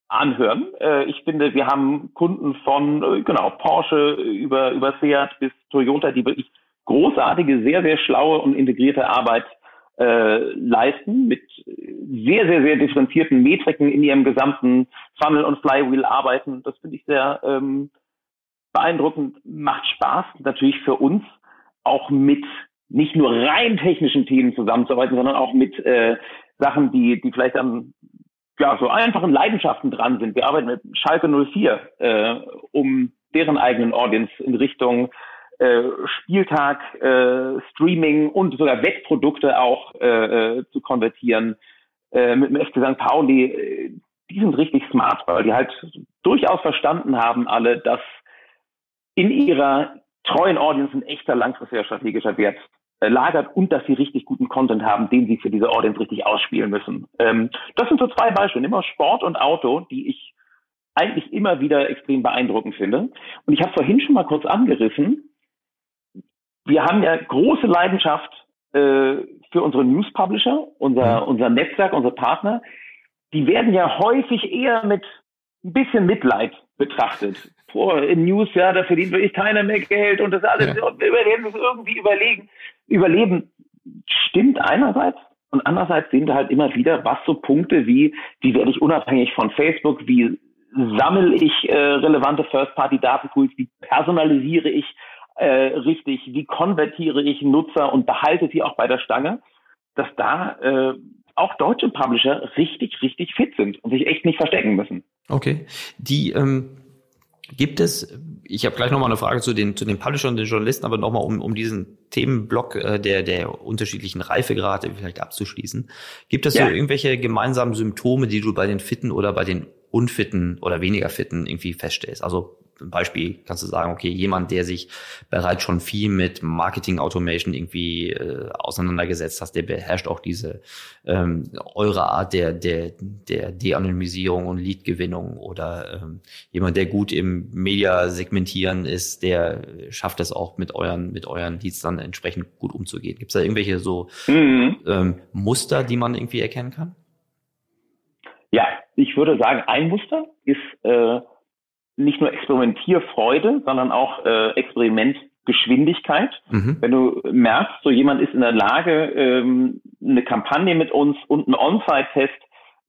anhören. Äh, ich finde, wir haben Kunden von äh, genau Porsche über über Seat bis Toyota, die wirklich großartige, sehr sehr schlaue und integrierte Arbeit äh, leisten, mit sehr, sehr, sehr differenzierten Metriken in ihrem gesamten Funnel und Flywheel arbeiten. Das finde ich sehr ähm, beeindruckend, macht Spaß, natürlich für uns auch mit nicht nur rein technischen Themen zusammenzuarbeiten, sondern auch mit äh, Sachen, die, die vielleicht an ja, so einfachen Leidenschaften dran sind. Wir arbeiten mit Schalke 04, äh, um deren eigenen Audience in Richtung äh, Spieltag, äh, Streaming und sogar Wettprodukte auch äh, äh zu konvertieren. Äh, mit dem FC St. Pauli, äh, die sind richtig smart, weil die halt durchaus verstanden haben alle, dass in ihrer treuen Audience ein echter langfristiger strategischer Wert lagert und dass sie richtig guten Content haben, den sie für diese Audience richtig ausspielen müssen. Ähm, das sind so zwei Beispiele, immer Sport und Auto, die ich eigentlich immer wieder extrem beeindruckend finde. Und ich habe vorhin schon mal kurz angerissen, wir haben ja große Leidenschaft äh, für unsere News Publisher, unser, mhm. unser Netzwerk, unsere Partner. Die werden ja häufig eher mit ein bisschen Mitleid betrachtet. Boah, in News, ja, da verdient wirklich keiner mehr Geld und das alles, ja. wir werden es irgendwie überlegen, überleben. Stimmt einerseits und andererseits sehen wir halt immer wieder, was so Punkte wie, wie werde ich unabhängig von Facebook, wie sammle ich äh, relevante First-Party-Datenpools, wie personalisiere ich äh, richtig, wie konvertiere ich Nutzer und behalte sie auch bei der Stange, dass da äh, auch deutsche Publisher richtig, richtig fit sind und sich echt nicht verstecken müssen. Okay. Die ähm, gibt es, ich habe gleich nochmal eine Frage zu den, zu den Publishern und den Journalisten, aber nochmal um, um diesen Themenblock äh, der, der unterschiedlichen Reifegrade vielleicht abzuschließen. Gibt es ja. so irgendwelche gemeinsamen Symptome, die du bei den Fitten oder bei den unfitten oder weniger fitten irgendwie feststellst? Also ein Beispiel kannst du sagen, okay, jemand, der sich bereits schon viel mit Marketing Automation irgendwie äh, auseinandergesetzt hat, der beherrscht auch diese ähm, eure Art der der der De-Anonymisierung und Lead-Gewinnung oder ähm, jemand, der gut im Media-Segmentieren ist, der schafft es auch mit euren mit euren Leads dann entsprechend gut umzugehen. Gibt es da irgendwelche so mhm. ähm, Muster, die man irgendwie erkennen kann? Ja, ich würde sagen, ein Muster ist äh, nicht nur Experimentierfreude, sondern auch äh, Experimentgeschwindigkeit. Mhm. Wenn du merkst, so jemand ist in der Lage, ähm, eine Kampagne mit uns und einen On-Site-Test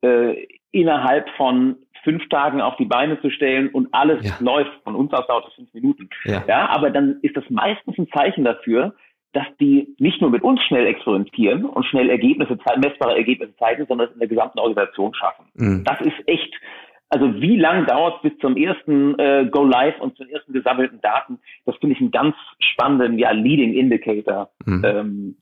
äh, innerhalb von fünf Tagen auf die Beine zu stellen und alles ja. läuft. Von uns aus dauert es fünf Minuten. Ja. ja, aber dann ist das meistens ein Zeichen dafür, dass die nicht nur mit uns schnell experimentieren und schnell Ergebnisse, messbare Ergebnisse zeigen, sondern es in der gesamten Organisation schaffen. Mhm. Das ist echt, also wie lang dauert es bis zum ersten äh, Go Live und zu den ersten gesammelten Daten? Das finde ich einen ganz spannenden, ja, Leading Indicator. Mhm. Ähm,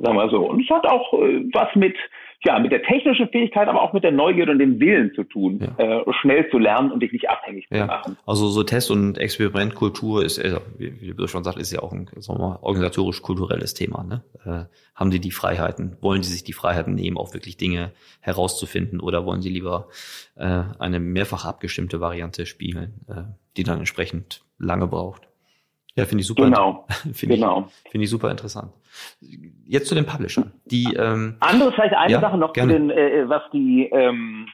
sagen wir so. Und es hat auch äh, was mit ja, mit der technischen Fähigkeit, aber auch mit der Neugierde und dem Willen zu tun, ja. äh, schnell zu lernen und dich nicht abhängig ja. zu machen. Also so Test- und Experimentkultur ist, also, wie, wie du schon sagst, ist ja auch ein organisatorisch-kulturelles Thema. Ne? Äh, haben die die Freiheiten? Wollen die sich die Freiheiten nehmen, auch wirklich Dinge herauszufinden oder wollen sie lieber äh, eine mehrfach abgestimmte Variante spielen, äh, die dann entsprechend lange braucht? Ja, finde ich super. Genau. finde genau. ich, finde ich super interessant. Jetzt zu den Publishern. Die, ähm, Andere vielleicht eine ja, Sache noch gerne. zu den, äh, was die, ähm,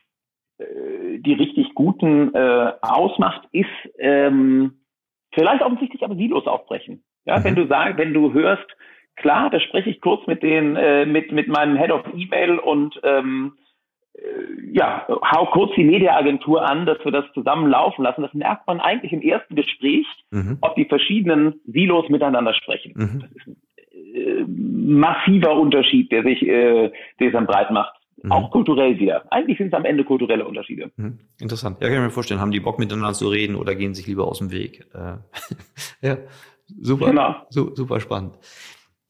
äh, die richtig guten äh, ausmacht, ist ähm, vielleicht offensichtlich aber Silos aufbrechen. Ja, mhm. wenn du sagst, wenn du hörst, klar, da spreche ich kurz mit den, äh, mit, mit meinem Head of E-Mail und ähm, äh, ja, hau kurz die Mediaagentur an, dass wir das zusammen laufen lassen. Das merkt man eigentlich im ersten Gespräch, mhm. ob die verschiedenen Silos miteinander sprechen. Mhm. Das ist ein äh, massiver Unterschied, der sich, äh, der sich dann breit macht. Mhm. Auch kulturell wieder. Eigentlich sind es am Ende kulturelle Unterschiede. Mhm. Interessant. Ja, kann ich mir vorstellen. Haben die Bock miteinander zu reden oder gehen sich lieber aus dem Weg? Äh, ja, super. Genau. Su super spannend.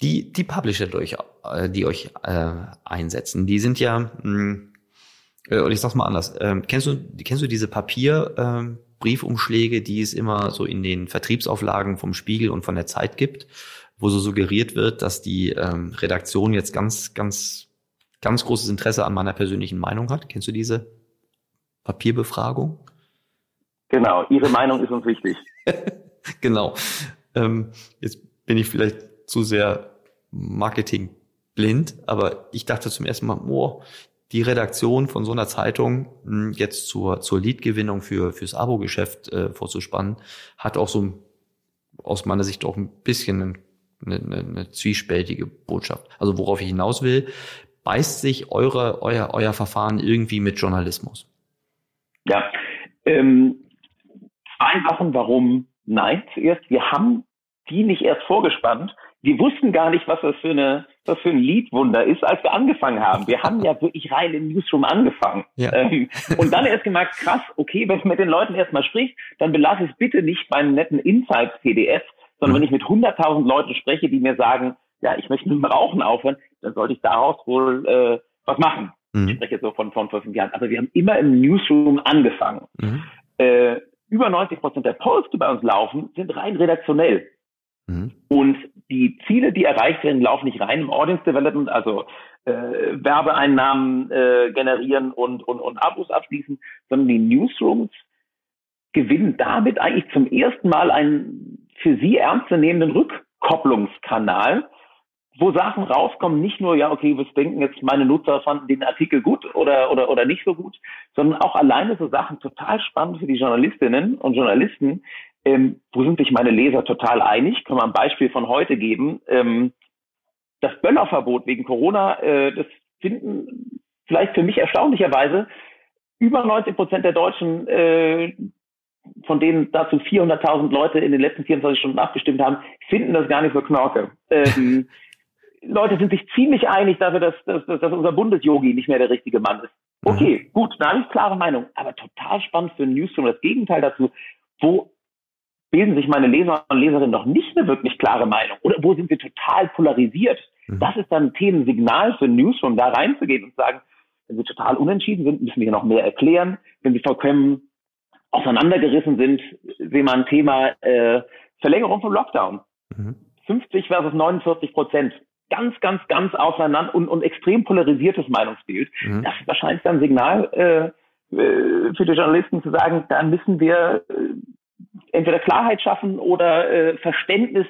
Die, die Publisher, die euch, äh, die euch äh, einsetzen, die sind ja, mh, hm, äh, und ich sag's mal anders. Ähm, kennst du, kennst du diese Papierbriefumschläge, ähm, die es immer so in den Vertriebsauflagen vom Spiegel und von der Zeit gibt, wo so suggeriert wird, dass die ähm, Redaktion jetzt ganz, ganz, ganz großes Interesse an meiner persönlichen Meinung hat? Kennst du diese Papierbefragung? Genau, Ihre Meinung ist uns wichtig. genau. Ähm, jetzt bin ich vielleicht zu sehr marketingblind, aber ich dachte zum ersten Mal, oh, die Redaktion von so einer Zeitung hm, jetzt zur, zur Leadgewinnung für, fürs Abo-Geschäft äh, vorzuspannen, hat auch so aus meiner Sicht auch ein bisschen eine, eine, eine zwiespältige Botschaft. Also worauf ich hinaus will, beißt sich eure, euer, euer Verfahren irgendwie mit Journalismus? Ja, ähm, zwei Sachen, warum nein. Zuerst, wir haben die nicht erst vorgespannt, wir wussten gar nicht, was das für eine was für ein Liedwunder ist, als wir angefangen haben. Wir haben ja wirklich rein im Newsroom angefangen. Ja. Ähm, und dann erst gemerkt, krass, okay, wenn ich mit den Leuten erstmal sprich, dann belasse es bitte nicht beim netten Insights-PDF, sondern mhm. wenn ich mit 100.000 Leuten spreche, die mir sagen, ja, ich möchte mit dem Rauchen aufhören, dann sollte ich daraus wohl äh, was machen. Mhm. Ich spreche jetzt so von, von vor fünf Jahren. Aber wir haben immer im Newsroom angefangen. Mhm. Äh, über 90 Prozent der Posts, die bei uns laufen, sind rein redaktionell. Mhm. Und die Ziele, die erreicht werden, laufen nicht rein im Audience Development, also äh, Werbeeinnahmen äh, generieren und, und, und Abos abschließen, sondern die Newsrooms gewinnen damit eigentlich zum ersten Mal einen für sie ernstzunehmenden Rückkopplungskanal, wo Sachen rauskommen, nicht nur, ja, okay, was denken jetzt meine Nutzer fanden den Artikel gut oder, oder, oder nicht so gut, sondern auch alleine so Sachen total spannend für die Journalistinnen und Journalisten, ähm, wo sind sich meine Leser total einig? Können wir ein Beispiel von heute geben? Ähm, das Böllerverbot wegen Corona, äh, das finden vielleicht für mich erstaunlicherweise über 90 Prozent der Deutschen, äh, von denen dazu 400.000 Leute in den letzten 24 Stunden abgestimmt haben, finden das gar nicht so knorke. Ähm, Leute sind sich ziemlich einig dafür, dass, dass, dass unser Bundesyogi nicht mehr der richtige Mann ist. Okay, mhm. gut, da habe ich klare Meinung. Aber total spannend für ein Newsroom das Gegenteil dazu. Wo bilden sich meine Leser und Leserinnen noch nicht eine wirklich klare Meinung? Oder wo sind wir total polarisiert? Mhm. Das ist dann ein Themensignal für Newsroom, da reinzugehen und zu sagen, wenn wir total unentschieden sind, müssen wir noch mehr erklären. Wenn wir vollkommen auseinandergerissen sind, sehen wir ein Thema äh, Verlängerung vom Lockdown. Mhm. 50 versus 49 Prozent. Ganz, ganz, ganz auseinander und, und extrem polarisiertes Meinungsbild. Mhm. Das ist wahrscheinlich dann ein Signal äh, äh, für die Journalisten zu sagen, da müssen wir äh, entweder Klarheit schaffen oder äh, Verständnis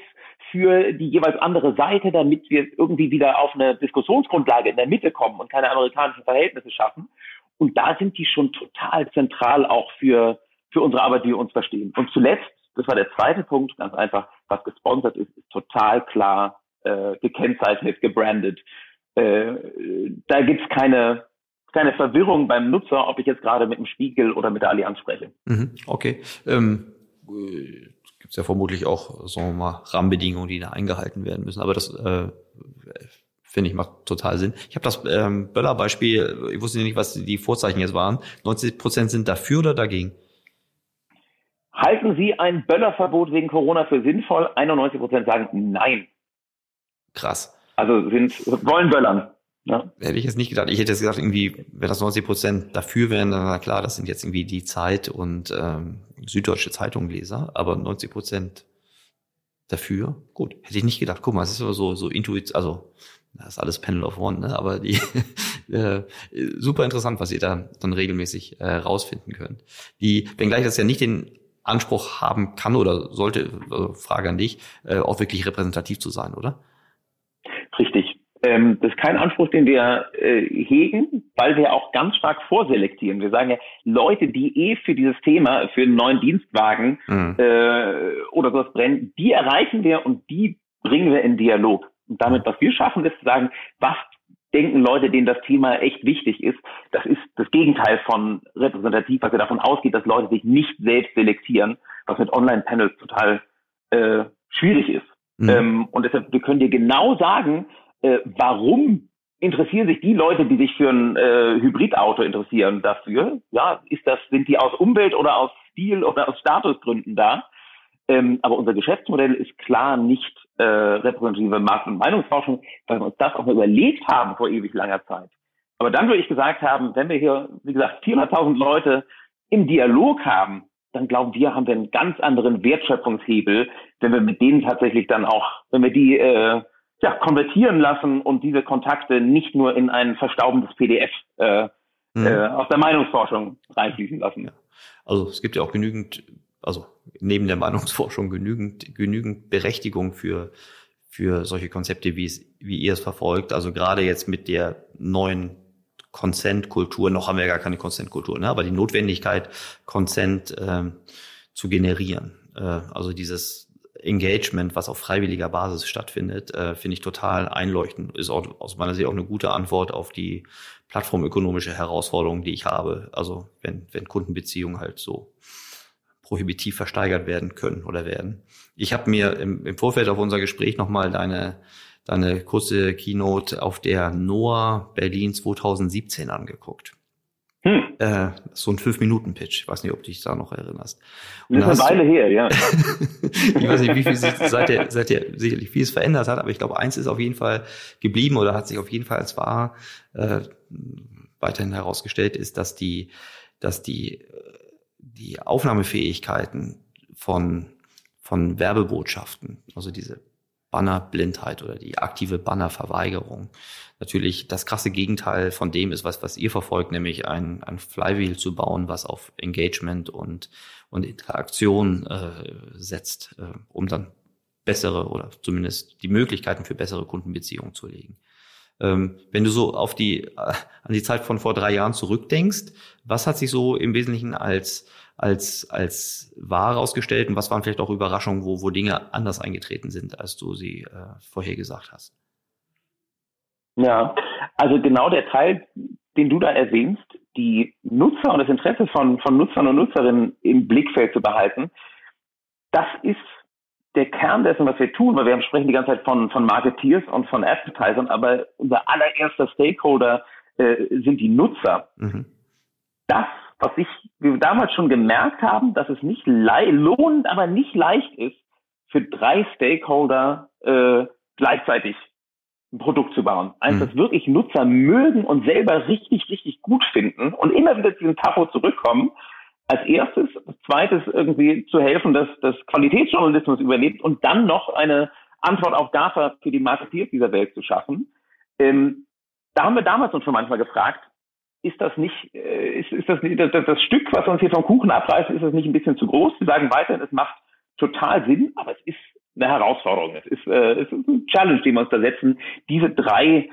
für die jeweils andere Seite, damit wir irgendwie wieder auf eine Diskussionsgrundlage in der Mitte kommen und keine amerikanischen Verhältnisse schaffen. Und da sind die schon total zentral auch für, für unsere Arbeit, die wir uns verstehen. Und zuletzt, das war der zweite Punkt, ganz einfach, was gesponsert ist, ist total klar äh, gekennzeichnet, gebrandet. Äh, da gibt's keine keine Verwirrung beim Nutzer, ob ich jetzt gerade mit dem Spiegel oder mit der Allianz spreche. Mhm, okay. Ähm, äh, Gibt es ja vermutlich auch, sagen wir mal, Rahmenbedingungen, die da eingehalten werden müssen. Aber das äh, finde ich macht total Sinn. Ich habe das ähm, Böller-Beispiel, ich wusste nicht, was die Vorzeichen jetzt waren. 90 Prozent sind dafür oder dagegen? Halten Sie ein Böllerverbot wegen Corona für sinnvoll? 91 Prozent sagen nein. Krass. Also sind, wollen böllern. Ja. Hätte ich jetzt nicht gedacht. Ich hätte jetzt gesagt, irgendwie, wenn das 90 Prozent dafür wären, dann na klar, das sind jetzt irgendwie die Zeit und ähm, Süddeutsche Zeitungleser, aber 90 Prozent dafür, gut, hätte ich nicht gedacht. Guck mal, es ist aber so, so intuit, also das ist alles Panel of One, ne? aber die äh, super interessant, was ihr da dann regelmäßig äh, rausfinden könnt. Die, wenngleich das ja nicht den Anspruch haben kann oder sollte, also Frage an dich, äh, auch wirklich repräsentativ zu sein, oder? Richtig. Ähm, das ist kein Anspruch, den wir äh, hegen, weil wir auch ganz stark vorselektieren. Wir sagen ja, Leute, die eh für dieses Thema, für einen neuen Dienstwagen mhm. äh, oder sowas brennen, die erreichen wir und die bringen wir in Dialog. Und damit, was wir schaffen, ist zu sagen, was denken Leute, denen das Thema echt wichtig ist. Das ist das Gegenteil von repräsentativ, was ja davon ausgeht, dass Leute sich nicht selbst selektieren, was mit Online-Panels total äh, schwierig ist. Mhm. Ähm, und deshalb, wir können dir genau sagen, äh, warum interessieren sich die Leute, die sich für ein äh, Hybridauto interessieren, dafür? Ja, ist das, sind die aus Umwelt oder aus Stil oder aus Statusgründen da? Ähm, aber unser Geschäftsmodell ist klar nicht äh, repräsentative Markt- und Meinungsforschung, weil wir uns das auch mal überlegt haben vor ewig langer Zeit. Aber dann würde ich gesagt haben, wenn wir hier, wie gesagt, 400.000 Leute im Dialog haben, dann glauben wir, haben wir einen ganz anderen Wertschöpfungshebel, wenn wir mit denen tatsächlich dann auch, wenn wir die äh, ja, konvertieren lassen und diese Kontakte nicht nur in ein verstaubendes PDF äh, mhm. äh, aus der Meinungsforschung reinfließen lassen. Also es gibt ja auch genügend, also neben der Meinungsforschung genügend, genügend Berechtigung für, für solche Konzepte, wie es, wie ihr es verfolgt. Also gerade jetzt mit der neuen Consent-Kultur, noch haben wir gar keine Consent-Kultur, ne? aber die Notwendigkeit, Consent ähm, zu generieren. Äh, also dieses Engagement, was auf freiwilliger Basis stattfindet, äh, finde ich total einleuchtend. Ist auch aus meiner Sicht auch eine gute Antwort auf die plattformökonomische Herausforderung, die ich habe. Also wenn, wenn Kundenbeziehungen halt so prohibitiv versteigert werden können oder werden. Ich habe mir im, im Vorfeld auf unser Gespräch nochmal deine, deine kurze Keynote auf der NOAA Berlin 2017 angeguckt. Hm. Äh, so ein Fünf-Minuten-Pitch. Ich weiß nicht, ob du dich da noch erinnerst. Und das ist eine Weile her, ja. ich weiß nicht, wie viel sich seit der, seit der sicherlich vieles verändert hat, aber ich glaube, eins ist auf jeden Fall geblieben oder hat sich auf jeden Fall als wahr äh, weiterhin herausgestellt, ist, dass die, dass die, die Aufnahmefähigkeiten von, von Werbebotschaften, also diese Bannerblindheit oder die aktive Bannerverweigerung natürlich das krasse Gegenteil von dem ist, was, was ihr verfolgt, nämlich ein, ein Flywheel zu bauen, was auf Engagement und, und Interaktion äh, setzt, äh, um dann bessere oder zumindest die Möglichkeiten für bessere Kundenbeziehungen zu legen. Ähm, wenn du so auf die, äh, an die Zeit von vor drei Jahren zurückdenkst, was hat sich so im Wesentlichen als als, als wahr herausgestellt und was waren vielleicht auch Überraschungen, wo, wo Dinge anders eingetreten sind, als du sie äh, vorher gesagt hast? Ja, also genau der Teil, den du da erwähnst, die Nutzer und das Interesse von, von Nutzern und Nutzerinnen im Blickfeld zu behalten, das ist der Kern dessen, was wir tun, weil wir sprechen die ganze Zeit von, von Marketeers und von Advertisern, aber unser allererster Stakeholder äh, sind die Nutzer. Mhm. Das was ich, wir damals schon gemerkt haben, dass es nicht lohnt, aber nicht leicht ist, für drei Stakeholder äh, gleichzeitig ein Produkt zu bauen. Eins, mhm. das wirklich Nutzer mögen und selber richtig, richtig gut finden und immer wieder zu diesem Tacho zurückkommen. Als erstes, als zweites irgendwie zu helfen, dass das Qualitätsjournalismus überlebt und dann noch eine Antwort auf GAFA für die Marketeers dieser Welt zu schaffen. Ähm, da haben wir damals uns schon manchmal gefragt, ist das nicht, äh, ist, ist das, das, das Stück, was uns hier vom Kuchen abreißt, ist das nicht ein bisschen zu groß? Wir sagen weiterhin, es macht total Sinn, aber es ist eine Herausforderung. Es ist, äh, es ist ein Challenge, den wir uns da setzen, diese drei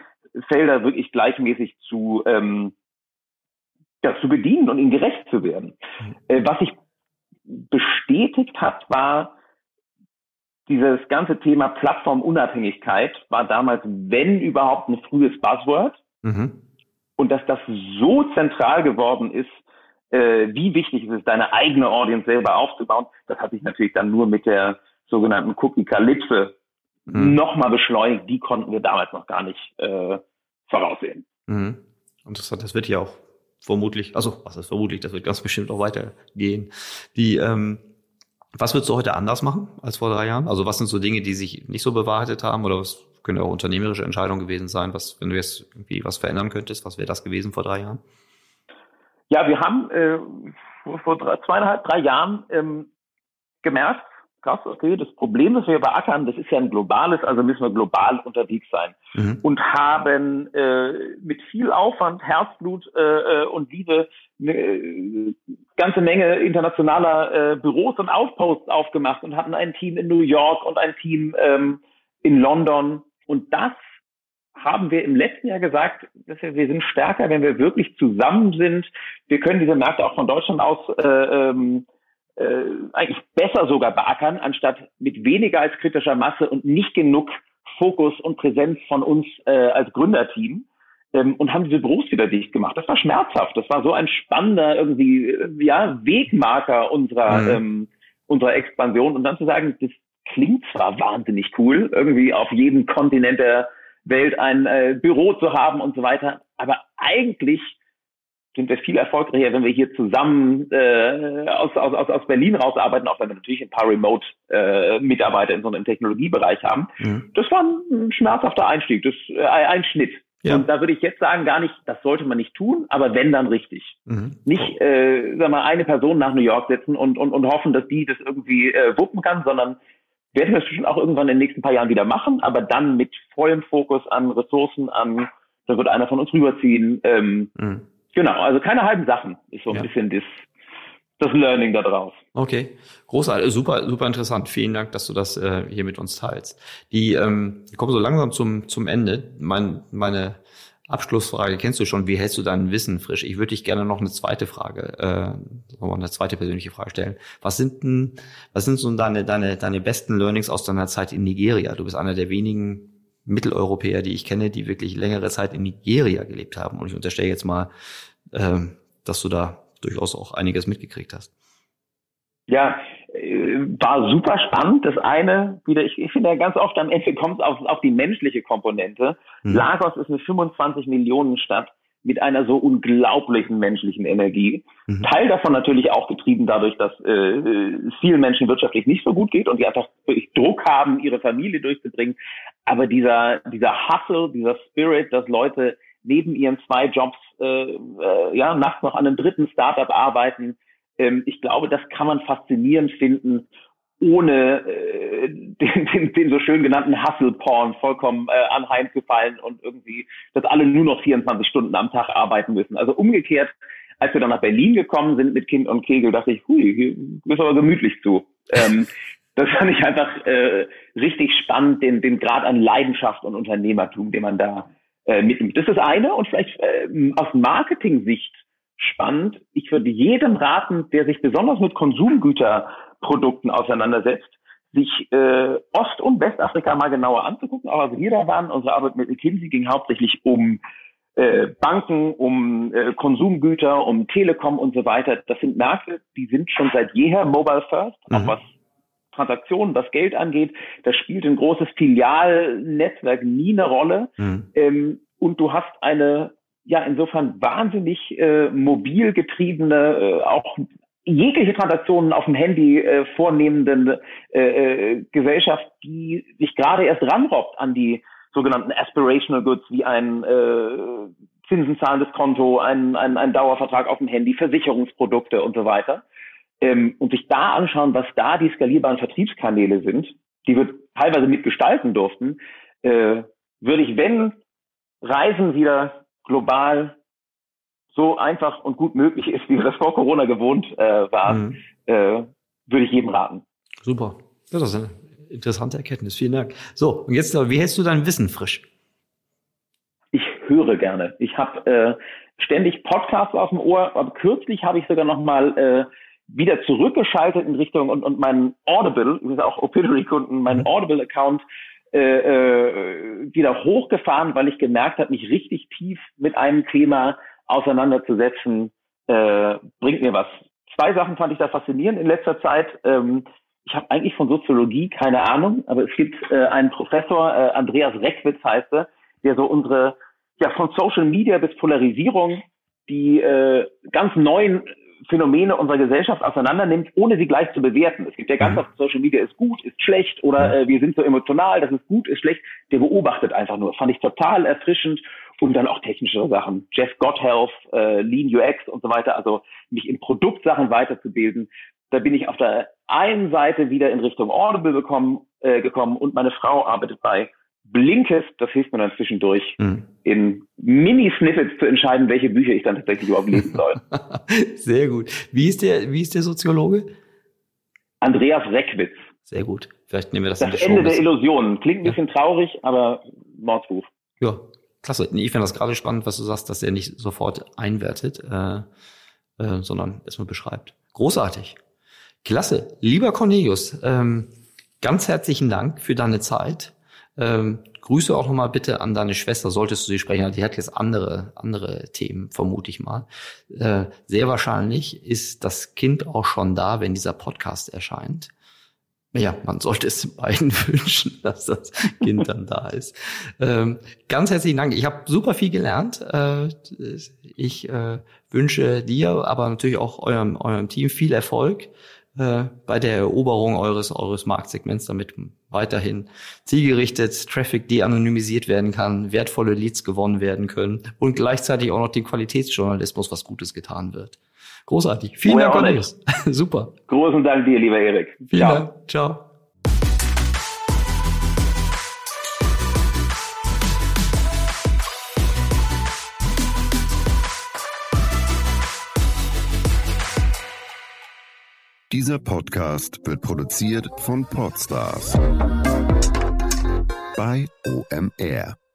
Felder wirklich gleichmäßig zu, ähm, ja, zu bedienen und ihnen gerecht zu werden. Mhm. Äh, was sich bestätigt hat, war dieses ganze Thema Plattformunabhängigkeit war damals, wenn überhaupt, ein frühes Buzzword. Mhm. und dass das so zentral geworden ist, äh, wie wichtig ist es, deine eigene Audience selber aufzubauen, das hat sich natürlich dann nur mit der sogenannten Cookie-Kalypse mhm. nochmal beschleunigt. Die konnten wir damals noch gar nicht äh, voraussehen. Mhm. Interessant, das wird ja auch vermutlich, also was ist vermutlich, das wird ganz bestimmt auch weitergehen. Die, ähm, was würdest du heute anders machen als vor drei Jahren? Also was sind so Dinge, die sich nicht so bewahrheitet haben oder was können auch unternehmerische Entscheidungen gewesen sein? Was, wenn du jetzt irgendwie was verändern könntest, was wäre das gewesen vor drei Jahren? Ja, wir haben äh, vor drei, zweieinhalb, drei Jahren ähm, gemerkt, krass, okay, das Problem, das wir beackern, das ist ja ein globales, also müssen wir global unterwegs sein. Mhm. Und haben äh, mit viel Aufwand, Herzblut äh, äh und Liebe eine äh, ganze Menge internationaler äh, Büros und Outposts aufgemacht und hatten ein Team in New York und ein Team ähm, in London. Und das haben wir im letzten Jahr gesagt, dass wir, wir sind stärker, wenn wir wirklich zusammen sind. Wir können diese Märkte auch von Deutschland aus äh, ähm, äh, eigentlich besser sogar beackern, anstatt mit weniger als kritischer Masse und nicht genug Fokus und Präsenz von uns äh, als Gründerteam ähm, und haben diese Büros wieder dicht gemacht. Das war schmerzhaft. Das war so ein spannender irgendwie äh, ja Wegmarker unserer mhm. ähm, unserer Expansion und dann zu sagen, das klingt zwar wahnsinnig cool, irgendwie auf jedem Kontinent der Welt ein äh, Büro zu haben und so weiter, aber eigentlich sind wir viel erfolgreicher, wenn wir hier zusammen äh, aus, aus, aus Berlin rausarbeiten, auch wenn wir natürlich ein paar Remote-Mitarbeiter äh, in so einem Technologiebereich haben. Mhm. Das war ein schmerzhafter Einstieg, das äh, ein Schnitt. Ja. Und da würde ich jetzt sagen, gar nicht, das sollte man nicht tun, aber wenn, dann richtig. Mhm. Nicht, äh, sag mal, eine Person nach New York setzen und, und, und hoffen, dass die das irgendwie äh, wuppen kann, sondern werden wir es bestimmt auch irgendwann in den nächsten paar Jahren wieder machen, aber dann mit vollem Fokus an Ressourcen, an, da wird einer von uns rüberziehen, ähm, mhm Genau, also keine halben Sachen ist so ein ja. bisschen das, das Learning da drauf. Okay, großartig, super, super interessant. Vielen Dank, dass du das äh, hier mit uns teilst. Die ähm, kommen so langsam zum zum Ende. Mein, meine Abschlussfrage kennst du schon. Wie hältst du dein Wissen frisch? Ich würde dich gerne noch eine zweite Frage, äh, eine zweite persönliche Frage stellen. Was sind denn, was sind so deine deine deine besten Learnings aus deiner Zeit in Nigeria? Du bist einer der wenigen Mitteleuropäer, die ich kenne, die wirklich längere Zeit in Nigeria gelebt haben. Und ich unterstelle jetzt mal, ähm, dass du da durchaus auch einiges mitgekriegt hast. Ja, äh, war super spannend. Das eine, wieder, ich, ich finde ja ganz oft am Ende kommt es auf, auf die menschliche Komponente. Mhm. Lagos ist eine 25 Millionen Stadt mit einer so unglaublichen menschlichen Energie. Mhm. Teil davon natürlich auch getrieben dadurch, dass äh, es vielen Menschen wirtschaftlich nicht so gut geht und die einfach Druck haben, ihre Familie durchzubringen. Aber dieser, dieser Hustle, dieser Spirit, dass Leute neben ihren zwei Jobs äh, äh, ja nachts noch an einem dritten Startup arbeiten. Ähm, ich glaube, das kann man faszinierend finden, ohne äh, den, den, den so schön genannten Hustle-Porn vollkommen äh, anheimzufallen und irgendwie, dass alle nur noch 24 Stunden am Tag arbeiten müssen. Also umgekehrt, als wir dann nach Berlin gekommen sind mit Kind und Kegel, dachte ich, hui, hier ist aber gemütlich zu. Ähm, das fand ich einfach äh, richtig spannend, den, den Grad an Leidenschaft und Unternehmertum, den man da äh, mitnimmt. Das ist eine und vielleicht äh, aus Marketing-Sicht spannend. Ich würde jedem raten, der sich besonders mit Konsumgüterprodukten auseinandersetzt, sich äh, Ost- und Westafrika mal genauer anzugucken. Auch als wir da waren, unsere Arbeit mit McKinsey ging hauptsächlich um äh, Banken, um äh, Konsumgüter, um Telekom und so weiter. Das sind Märkte, die sind schon seit jeher Mobile First, mhm. auch was Transaktionen, was Geld angeht. Da spielt ein großes Filialnetzwerk nie eine Rolle. Mhm. Ähm, und du hast eine, ja, insofern wahnsinnig äh, mobil getriebene, äh, auch jegliche Transaktionen auf dem Handy äh, vornehmende äh, äh, Gesellschaft, die sich gerade erst ranrobbt an die sogenannten Aspirational Goods wie ein äh, zinsenzahlendes Konto, ein, ein, ein Dauervertrag auf dem Handy, Versicherungsprodukte und so weiter. Ähm, und sich da anschauen, was da die skalierbaren Vertriebskanäle sind, die wir teilweise mitgestalten durften, äh, würde ich, wenn Reisen wieder global so einfach und gut möglich ist, wie wir das vor Corona gewohnt äh, waren, mhm. äh, würde ich jedem raten. Super. Das ist eine interessante Erkenntnis. Vielen Dank. So, und jetzt, wie hältst du dein Wissen frisch? Ich höre gerne. Ich habe äh, ständig Podcasts auf dem Ohr, aber kürzlich habe ich sogar noch mal äh, wieder zurückgeschaltet in Richtung und, und mein Audible, ist auch Opinory-Kunden, mein mhm. Audible-Account äh, äh, wieder hochgefahren, weil ich gemerkt habe, mich richtig tief mit einem Thema auseinanderzusetzen, äh, bringt mir was. Zwei Sachen fand ich da faszinierend in letzter Zeit. Ähm, ich habe eigentlich von Soziologie keine Ahnung, aber es gibt äh, einen Professor, äh, Andreas Reckwitz heißt er, der so unsere, ja, von Social Media bis Polarisierung die äh, ganz neuen Phänomene unserer Gesellschaft auseinander nimmt, ohne sie gleich zu bewerten. Es gibt ja ganz mhm. oft Social Media ist gut, ist schlecht oder äh, wir sind so emotional, das ist gut, ist schlecht. Der beobachtet einfach nur. Fand ich total erfrischend und dann auch technische Sachen. Jeff Gotthealth, äh, Lean UX und so weiter. Also mich in Produktsachen weiterzubilden. Da bin ich auf der einen Seite wieder in Richtung Audible bekommen, äh, gekommen und meine Frau arbeitet bei Blinkist, das hilft mir dann zwischendurch, mhm. in Mini-Snippets zu entscheiden, welche Bücher ich dann tatsächlich überhaupt lesen soll. Sehr gut. Wie ist der, wie ist der Soziologe? Andreas Reckwitz. Sehr gut. Vielleicht nehmen wir das, das Ende der Illusionen. Klingt ein bisschen ja. traurig, aber Mordsruf. Ja, klasse. Nee, ich finde das gerade spannend, was du sagst, dass er nicht sofort einwertet, äh, äh, sondern erstmal beschreibt. Großartig. Klasse. Lieber Cornelius, ähm, ganz herzlichen Dank für deine Zeit. Ähm, Grüße auch nochmal bitte an deine Schwester, solltest du sie sprechen. Die hat jetzt andere, andere Themen, vermute ich mal. Äh, sehr wahrscheinlich ist das Kind auch schon da, wenn dieser Podcast erscheint. Ja, man sollte es beiden wünschen, dass das Kind dann da ist. Ähm, ganz herzlichen Dank. Ich habe super viel gelernt. Äh, ich äh, wünsche dir, aber natürlich auch eurem, eurem Team viel Erfolg äh, bei der Eroberung eures, eures Marktsegments, damit weiterhin zielgerichtet Traffic de-anonymisiert werden kann, wertvolle Leads gewonnen werden können und gleichzeitig auch noch dem Qualitätsjournalismus was Gutes getan wird. Großartig. Vielen oh ja, Dank, Cornelius. Super. Großen Dank dir, lieber Erik. Vielen Ciao. Dank. Ciao. Dieser Podcast wird produziert von Podstars bei OMR.